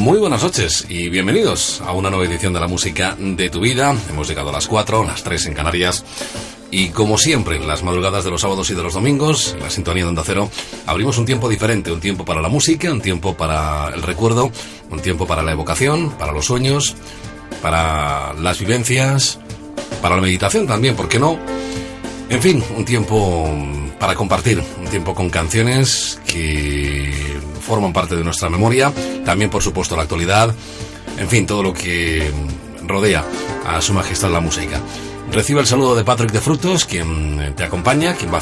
Muy buenas noches y bienvenidos a una nueva edición de la música de tu vida. Hemos llegado a las 4, las 3 en Canarias. Y como siempre, en las madrugadas de los sábados y de los domingos, en la sintonía de Onda Cero, abrimos un tiempo diferente, un tiempo para la música, un tiempo para el recuerdo, un tiempo para la evocación, para los sueños, para las vivencias, para la meditación también, ¿por qué no? En fin, un tiempo para compartir, un tiempo con canciones que forman parte de nuestra memoria, también por supuesto la actualidad, en fin, todo lo que rodea a su majestad la música. Recibe el saludo de Patrick de Frutos, quien te acompaña, quien va